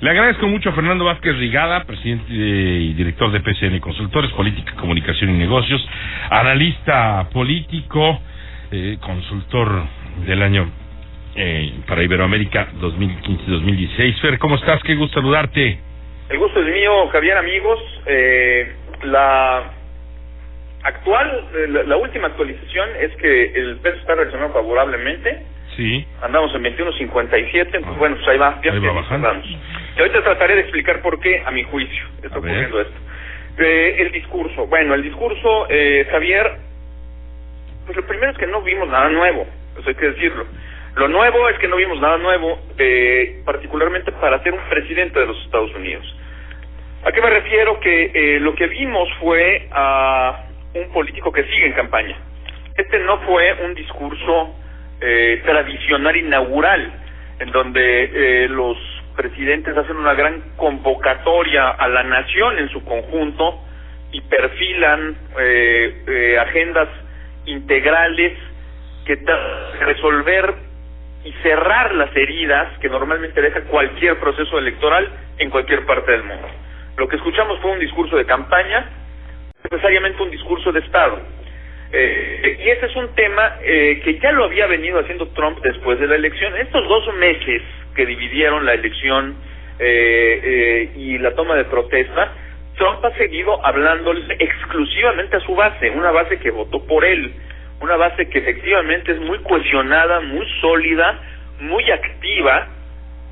Le agradezco mucho a Fernando Vázquez Rigada, presidente y director de PCN Consultores, Política, Comunicación y Negocios, analista político, eh, consultor del año eh, para Iberoamérica 2015-2016. Fer, ¿cómo estás? Qué gusto saludarte. El gusto es mío, Javier, amigos. Eh, la actual, la, última actualización es que el peso está reaccionando favorablemente Sí. Andamos en 21.57, pues bueno, pues ahí va, ahí va bajando. Y ahorita trataré de explicar por qué, a mi juicio, está ocurriendo esto. Eh, el discurso. Bueno, el discurso, eh, Javier, pues lo primero es que no vimos nada nuevo, eso hay que decirlo. Lo nuevo es que no vimos nada nuevo, eh, particularmente para ser un presidente de los Estados Unidos. ¿A qué me refiero? Que eh, lo que vimos fue a un político que sigue en campaña. Este no fue un discurso eh, tradicional inaugural, en donde eh, los presidentes hacen una gran convocatoria a la nación en su conjunto y perfilan eh, eh agendas integrales que resolver y cerrar las heridas que normalmente deja cualquier proceso electoral en cualquier parte del mundo. Lo que escuchamos fue un discurso de campaña, necesariamente un discurso de Estado eh, y ese es un tema eh, que ya lo había venido haciendo Trump después de la elección. Estos dos meses que dividieron la elección eh, eh, y la toma de protesta, Trump ha seguido hablándole exclusivamente a su base, una base que votó por él, una base que efectivamente es muy cohesionada, muy sólida, muy activa,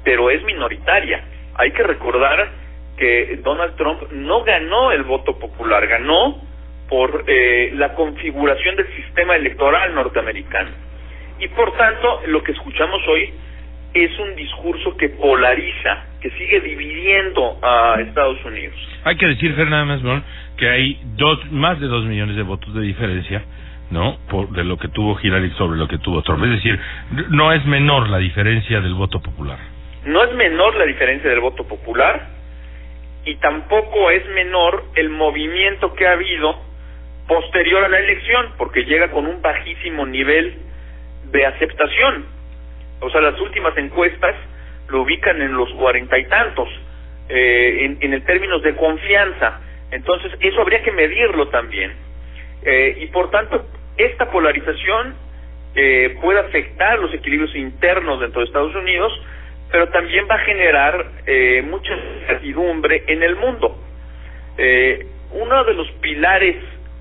pero es minoritaria. Hay que recordar que Donald Trump no ganó el voto popular, ganó por eh, la configuración del sistema electoral norteamericano. Y por tanto, lo que escuchamos hoy es un discurso que polariza, que sigue dividiendo a Estados Unidos. Hay que decir, Fernando que hay dos, más de dos millones de votos de diferencia, ¿no? Por, de lo que tuvo Hillary sobre lo que tuvo Trump. Es decir, no es menor la diferencia del voto popular. No es menor la diferencia del voto popular y tampoco es menor el movimiento que ha habido posterior a la elección, porque llega con un bajísimo nivel de aceptación. O sea, las últimas encuestas lo ubican en los cuarenta y tantos, eh, en, en el términos de confianza. Entonces, eso habría que medirlo también. Eh, y por tanto, esta polarización eh, puede afectar los equilibrios internos dentro de Estados Unidos, pero también va a generar eh, mucha incertidumbre en el mundo. Eh, uno de los pilares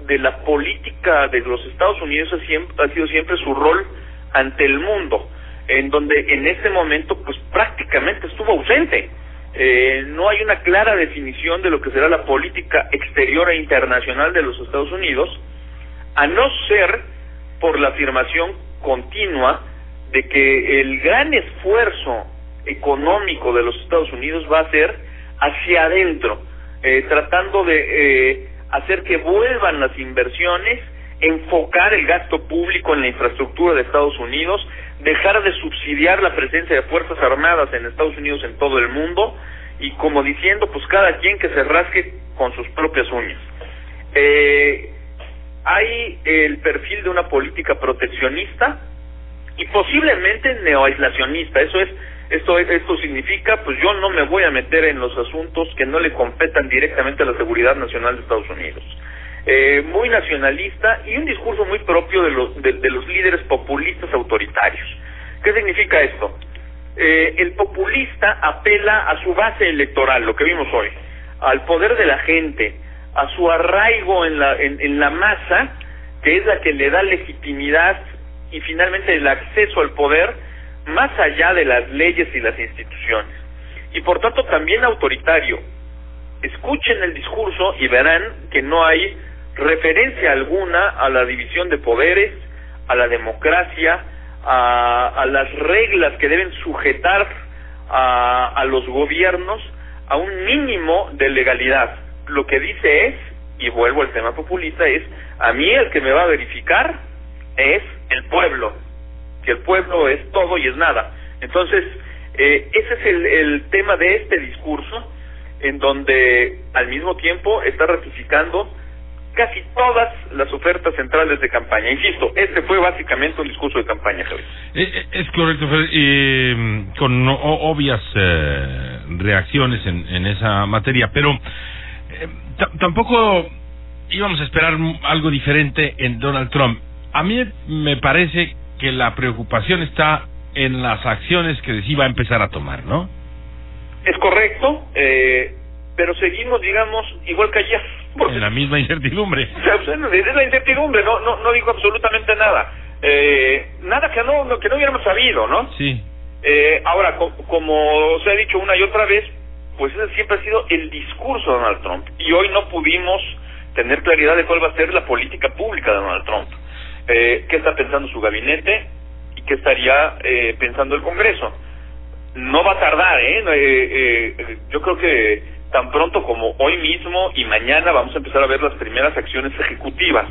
de la política de los Estados Unidos ha, siempre, ha sido siempre su rol ante el mundo, en donde en ese momento pues prácticamente estuvo ausente. Eh, no hay una clara definición de lo que será la política exterior e internacional de los Estados Unidos, a no ser por la afirmación continua de que el gran esfuerzo económico de los Estados Unidos va a ser hacia adentro, eh, tratando de eh, hacer que vuelvan las inversiones, enfocar el gasto público en la infraestructura de Estados Unidos, dejar de subsidiar la presencia de Fuerzas Armadas en Estados Unidos en todo el mundo y como diciendo, pues cada quien que se rasque con sus propias uñas. Eh, hay el perfil de una política proteccionista y posiblemente neoaislacionista, eso es esto, esto significa, pues yo no me voy a meter en los asuntos que no le competan directamente a la seguridad nacional de Estados Unidos. Eh, muy nacionalista y un discurso muy propio de los, de, los líderes populistas autoritarios. ¿Qué significa esto? Eh, el populista apela a su base electoral, lo que vimos hoy, al poder de la gente, a su arraigo en la, en, en la masa, que es la que le da legitimidad y finalmente el acceso al poder más allá de las leyes y las instituciones. Y por tanto también autoritario. Escuchen el discurso y verán que no hay referencia alguna a la división de poderes, a la democracia, a, a las reglas que deben sujetar a, a los gobiernos a un mínimo de legalidad. Lo que dice es, y vuelvo al tema populista, es, a mí el que me va a verificar es el pueblo, que el pueblo es todo y es nada. Entonces, eh, ese es el, el tema de este discurso, en donde al mismo tiempo está ratificando casi todas las ofertas centrales de campaña. Insisto, este fue básicamente un discurso de campaña, Javier. Eh, eh, es correcto, eh, con obvias reacciones en, en, esa materia, pero tampoco íbamos a esperar algo diferente en Donald Trump. A mí me parece que la preocupación está en las acciones que iba a empezar a tomar, ¿no? Es correcto, eh, pero seguimos, digamos, igual que ayer. En la misma incertidumbre. Es la incertidumbre, no, no, no digo absolutamente nada. Eh, nada que no, que no hubiéramos sabido, ¿no? Sí. Eh, ahora, como se ha dicho una y otra vez, pues ese siempre ha sido el discurso de Donald Trump. Y hoy no pudimos tener claridad de cuál va a ser la política pública de Donald Trump. Eh, ¿Qué está pensando su gabinete y qué estaría eh, pensando el Congreso? No va a tardar, ¿eh? eh, eh yo creo que tan pronto como hoy mismo y mañana vamos a empezar a ver las primeras acciones ejecutivas,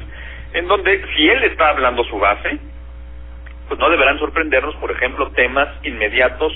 en donde si él está hablando su base, pues no deberán sorprendernos, por ejemplo, temas inmediatos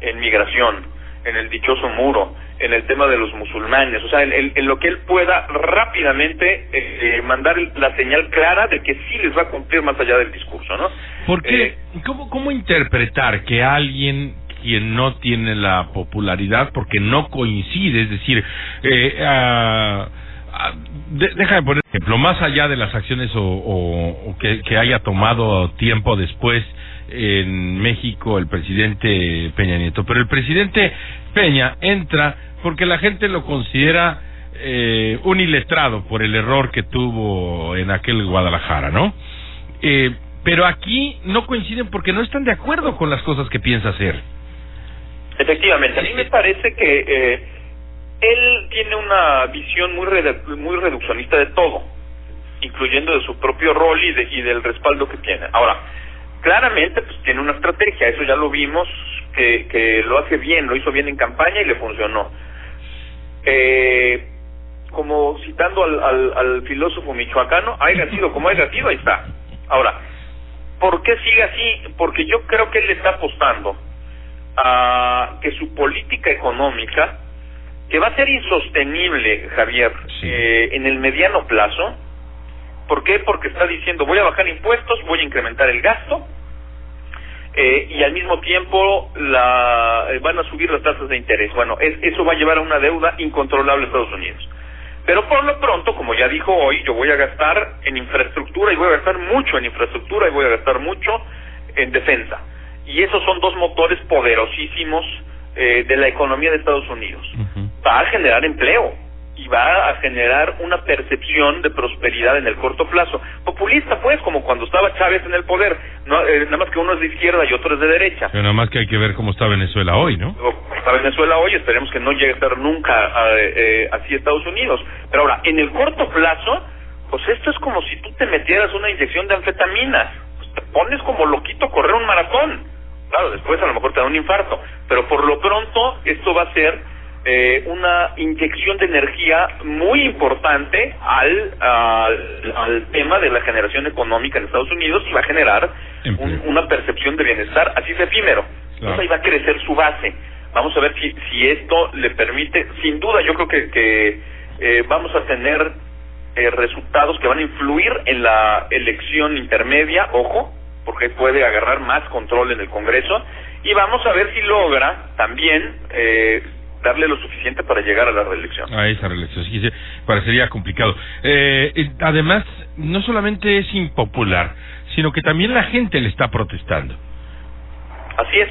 en migración, en el dichoso muro, en el tema de los musulmanes, o sea, en, en, lo que él pueda rápidamente eh, eh mandar la señal clara de que sí les va a cumplir más allá del discurso, ¿no? Porque, eh, ¿cómo, ¿cómo interpretar que alguien quien no tiene la popularidad porque no coincide, es decir, eh, ah, ah, déjame poner ejemplo, más allá de las acciones o, o, que, que, haya tomado tiempo después en México el presidente Peña Nieto, pero el presidente Peña entra porque la gente lo considera eh, un iletrado por el error que tuvo en aquel Guadalajara, ¿no? Eh, pero aquí no coinciden porque no están de acuerdo con las cosas que piensa hacer. Efectivamente, a mí me parece que eh, él tiene una visión muy muy reduccionista de todo, incluyendo de su propio rol y, de, y del respaldo que tiene. Ahora, claramente pues tiene una estrategia, eso ya lo vimos, que, que lo hace bien, lo hizo bien en campaña y le funcionó. Eh, como citando al, al, al filósofo michoacano, haya sido como haya sido, ahí está. Ahora, ¿por qué sigue así? Porque yo creo que él le está apostando a que su política económica, que va a ser insostenible, Javier, eh, en el mediano plazo, ¿por qué? Porque está diciendo voy a bajar impuestos, voy a incrementar el gasto, eh, y al mismo tiempo la, eh, van a subir las tasas de interés. Bueno, eso va a llevar a una deuda incontrolable en Estados Unidos. Pero por lo pronto, como ya dijo hoy, yo voy a gastar en infraestructura y voy a gastar mucho en infraestructura y voy a gastar mucho en defensa y esos son dos motores poderosísimos eh, de la economía de Estados Unidos. Va a generar empleo y va a generar una percepción de prosperidad en el corto plazo. Populista, pues, como cuando estaba Chávez en el poder, no, eh, nada más que uno es de izquierda y otro es de derecha. Pero nada más que hay que ver cómo está Venezuela hoy, ¿no? Está Venezuela hoy, esperemos que no llegue a estar nunca eh, así Estados Unidos. Pero ahora, en el corto plazo, pues esto es como si tú te metieras una inyección de anfetaminas. Pues te pones como loquito a correr un maratón Claro, después a lo mejor te da un infarto, pero por lo pronto esto va a ser eh, una inyección de energía muy importante al, al, tema de la generación económica en Estados Unidos y va a generar una percepción de bienestar, así es efímero. Entonces ahí va a crecer su base. Vamos a ver si, si esto le permite, sin duda yo creo que, que eh, vamos a tener eh, resultados que van a influir en la elección intermedia, ojo, porque puede agarrar más control en el Congreso. Y vamos a ver si logra también eh, darle lo suficiente para llegar a la reelección. A esa reelección, sí, parecería complicado. Eh, además, no solamente es impopular, sino que también la gente le está protestando. Así es,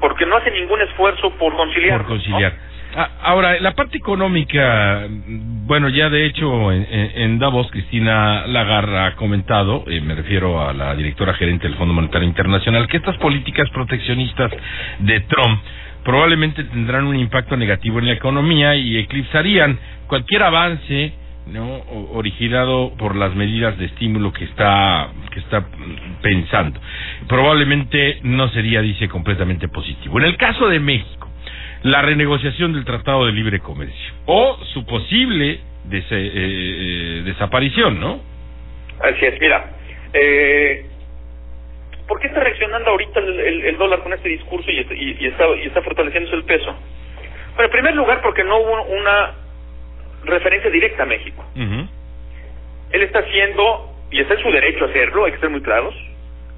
porque no hace ningún esfuerzo por conciliar. Por conciliar. Ah, ahora, la parte económica, bueno, ya de hecho en, Davos, Cristina Lagarra ha comentado, eh, me refiero a la directora gerente del Fondo Monetario Internacional, que estas políticas proteccionistas de Trump probablemente tendrán un impacto negativo en la economía y eclipsarían cualquier avance no originado por las medidas de estímulo que está que está pensando. Probablemente no sería dice completamente positivo. En el caso de México la renegociación del Tratado de Libre Comercio o su posible des eh, eh, desaparición, ¿no? Así es, mira, eh, ¿por qué está reaccionando ahorita el, el, dólar con este discurso y, y, está, y está fortaleciéndose el peso? Bueno, en primer lugar, porque no hubo una referencia directa a México. Él está haciendo, y está en su derecho a hacerlo, hay que ser muy claros,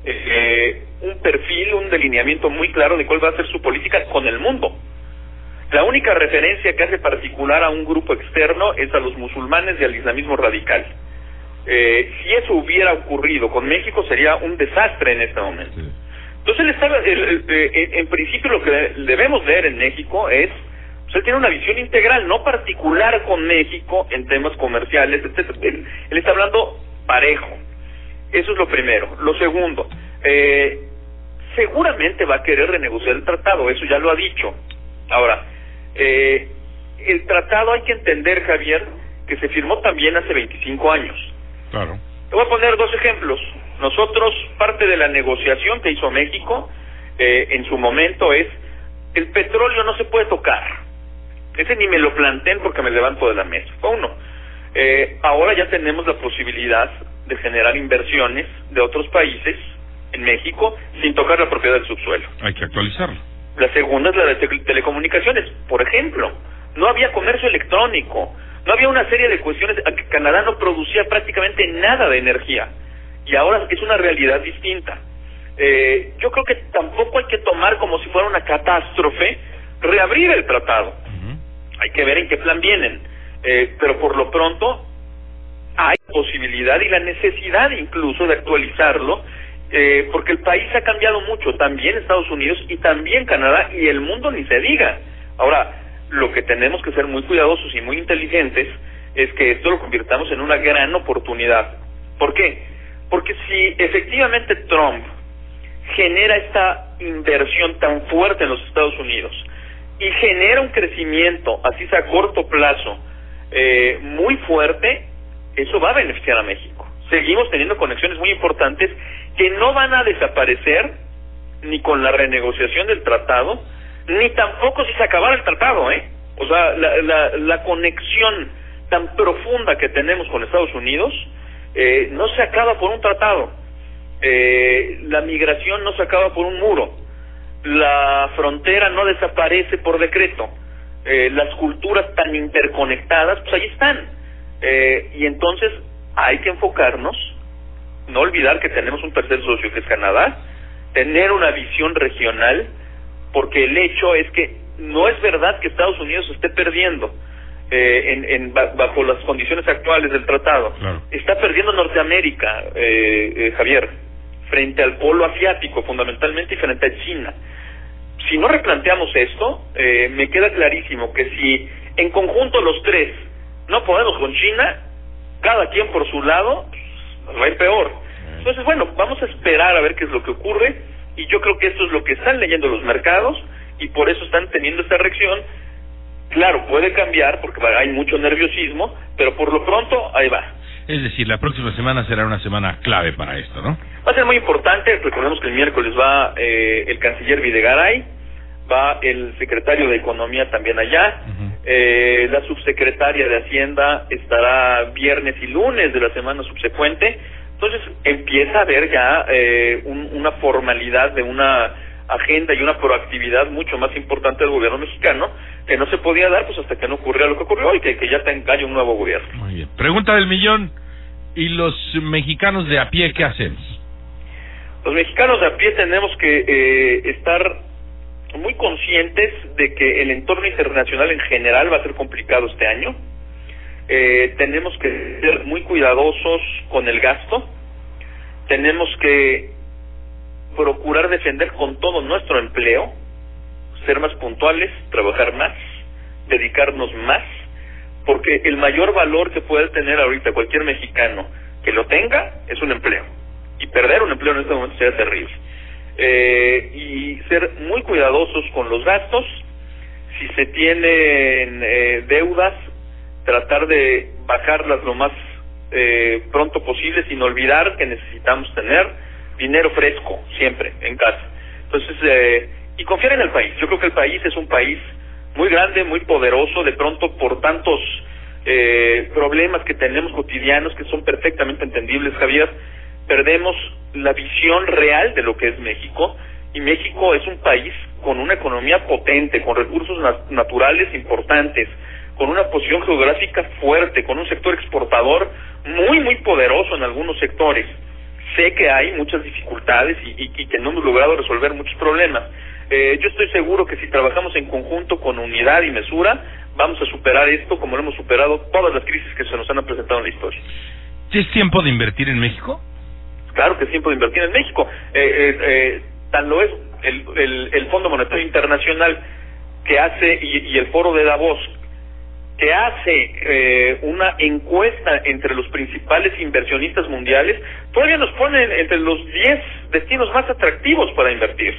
eh, un perfil, un delineamiento muy claro de cuál va a ser su política con el mundo. La única referencia que hace particular a un grupo externo es a los musulmanes y al islamismo radical. Eh, si eso hubiera ocurrido con México sería un desastre en este momento. Entonces, él está, eh, en principio lo que debemos ver en México es, pues él tiene una visión integral, no particular con México en temas comerciales, etcétera. Él, él está hablando parejo. Eso es lo primero. Lo segundo, eh, seguramente va a querer renegociar el tratado, eso ya lo ha dicho. Ahora, eh, el tratado hay que entender, Javier, que se firmó también hace 25 años. Claro. Te voy a poner dos ejemplos. Nosotros, parte de la negociación que hizo México eh, en su momento es, el petróleo no se puede tocar. Ese ni me lo planteen porque me levanto de la mesa. uno. Eh, ahora ya tenemos la posibilidad de generar inversiones de otros países en México sin tocar la propiedad del subsuelo. Hay que actualizarlo. La segunda es la de telecomunicaciones. Por ejemplo, no había comercio electrónico, no había una serie de cuestiones. Canadá no producía prácticamente nada de energía y ahora es una realidad distinta. Eh, yo creo que tampoco hay que tomar como si fuera una catástrofe reabrir el tratado. Hay que ver en qué plan vienen. Eh, pero por lo pronto hay posibilidad y la necesidad incluso de actualizarlo eh, porque el país ha cambiado mucho, también Estados Unidos y también Canadá y el mundo ni se diga. Ahora, lo que tenemos que ser muy cuidadosos y muy inteligentes es que esto lo convirtamos en una gran oportunidad. ¿Por qué? Porque si efectivamente Trump genera esta inversión tan fuerte en los Estados Unidos y genera un crecimiento, así sea a corto plazo, eh, muy fuerte, eso va a beneficiar a México. Seguimos teniendo conexiones muy importantes que no van a desaparecer ni con la renegociación del tratado, ni tampoco si se acabara el tratado, ¿eh? O sea, la, la, la conexión tan profunda que tenemos con Estados Unidos eh, no se acaba por un tratado. Eh, la migración no se acaba por un muro. La frontera no desaparece por decreto. Eh, las culturas tan interconectadas, pues ahí están. Eh, y entonces hay que enfocarnos no olvidar que tenemos un tercer socio que es Canadá, tener una visión regional, porque el hecho es que no es verdad que Estados Unidos esté perdiendo eh, en, en, bajo las condiciones actuales del tratado. Está perdiendo Norteamérica, eh, eh, Javier, frente al polo asiático fundamentalmente y frente a China. Si no replanteamos esto, eh, me queda clarísimo que si en conjunto los tres no podemos con China, cada quien por su lado, va a ir peor. Entonces, bueno, vamos a esperar a ver qué es lo que ocurre y yo creo que esto es lo que están leyendo los mercados y por eso están teniendo esta reacción. Claro, puede cambiar porque hay mucho nerviosismo, pero por lo pronto ahí va. Es decir, la próxima semana será una semana clave para esto, ¿no? Va a ser muy importante. Recordemos que el miércoles va eh, el canciller Videgaray, va el secretario de Economía también allá, eh, la subsecretaria de Hacienda estará viernes y lunes de la semana subsecuente. Entonces empieza a haber ya eh, una formalidad de una agenda y una proactividad mucho más importante del gobierno mexicano que no se podía dar pues hasta que no ocurriera lo que ocurrió y que, que ya haya un nuevo gobierno. Muy bien. Pregunta del millón. ¿Y los mexicanos de a pie qué hacemos? Los mexicanos de a pie tenemos que eh, estar muy conscientes de que el entorno internacional en general va a ser complicado este año. Eh, tenemos que ser muy cuidadosos con el gasto. Tenemos que procurar defender con todo nuestro empleo, ser más puntuales, trabajar más, dedicarnos más, porque el mayor valor que puede tener ahorita cualquier mexicano que lo tenga es un empleo. Y perder un empleo en este momento sería terrible eh, y ser muy cuidadosos con los gastos. Si se tienen eh, deudas, tratar de bajarlas lo más eh, pronto posible, sin olvidar que necesitamos tener dinero fresco siempre en casa. Entonces, eh, y confiar en el país. Yo creo que el país es un país muy grande, muy poderoso, de pronto por tantos eh, problemas que tenemos cotidianos que son perfectamente entendibles, Javier, perdemos la visión real de lo que es México y México es un país con una economía potente, con recursos naturales importantes, con una posición geográfica fuerte, con un sector exportador muy, muy poderoso en algunos sectores. Sé que hay muchas dificultades y, y, que no hemos logrado resolver muchos problemas. Eh, yo estoy seguro que si trabajamos en conjunto con unidad y mesura, vamos a superar esto como lo hemos superado todas las crisis que se nos han presentado en la historia. ¿Es tiempo de invertir en México? Claro que es tiempo de invertir en México. Eh, eh, eh, tan lo es el, el, el Fondo Monetario Internacional que hace y, y el Foro de Davos que hace eh, una encuesta entre los principales inversionistas mundiales, todavía nos ponen entre los 10 destinos más atractivos para invertir.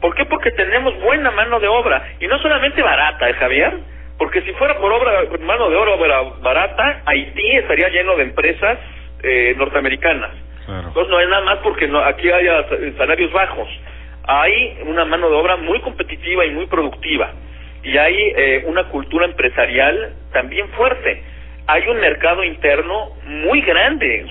¿Por qué? Porque tenemos buena mano de obra y no solamente barata, ¿eh, Javier? Porque si fuera por obra mano de obra barata, Haití estaría lleno de empresas eh, norteamericanas. Entonces no es nada más porque no, aquí haya salarios bajos. Hay una mano de obra muy competitiva y muy productiva y hay eh, una cultura empresarial también fuerte. Hay un mercado interno muy grande.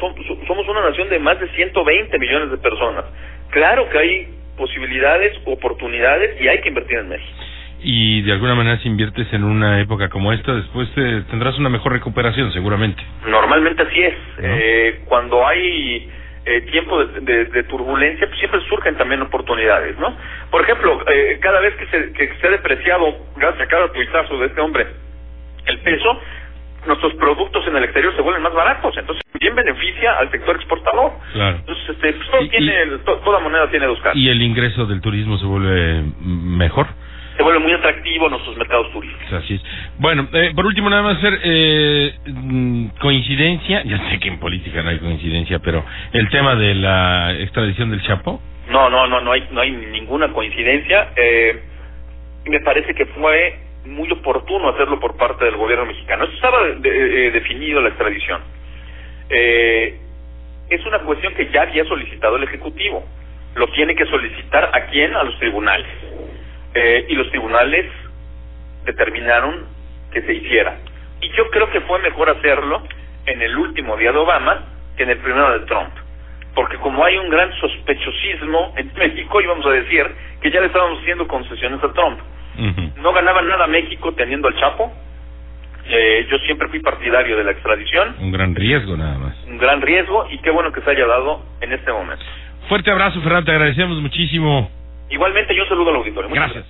somos una nación de más de 120 millones de personas. Claro que hay posibilidades, oportunidades y hay que invertir en México. Y de alguna manera si inviertes en una época como esta, después eh, tendrás una mejor recuperación seguramente. Normalmente así es. Eh, cuando hay eh, tiempo de, de, turbulencia, pues siempre surgen también oportunidades, ¿no? Por ejemplo, eh, cada vez que se, que se ha depreciado, gracias a cada tuitazo de este hombre, el peso, nuestros productos en el exterior se vuelven más baratos, entonces bien beneficia al sector exportador. Claro. Entonces, este, pues, tiene, toda moneda tiene dos caras. ¿Y el ingreso del turismo se vuelve mejor? Se vuelve muy atractivo nuestros mercados turísticos. Así es. Bueno, eh, por último, nada más hacer eh, mm, coincidencia, ya sé que en política no hay coincidencia, pero el tema de la extradición del Chapo. No, no, no, no hay, no hay ninguna coincidencia. Eh, me parece que fue muy oportuno hacerlo por parte del gobierno mexicano. Eso estaba de, eh, definido la extradición. Eh, es una cuestión que ya había solicitado el Ejecutivo. Lo tiene que solicitar a quién? A los tribunales eh, y los tribunales determinaron que se hiciera. Y yo creo que fue mejor hacerlo en el último día de Obama que en el primero de Trump. Porque como hay un gran sospechosismo en México, íbamos a decir que ya le estábamos haciendo concesiones a Trump. No ganaba nada México teniendo al Chapo. Eh, yo siempre fui partidario de la extradición. Un gran riesgo nada más. Un gran riesgo y qué bueno que se haya dado en este momento. Fuerte abrazo, Fernando. Te agradecemos muchísimo Igualmente yo saludo al auditorio. gracias.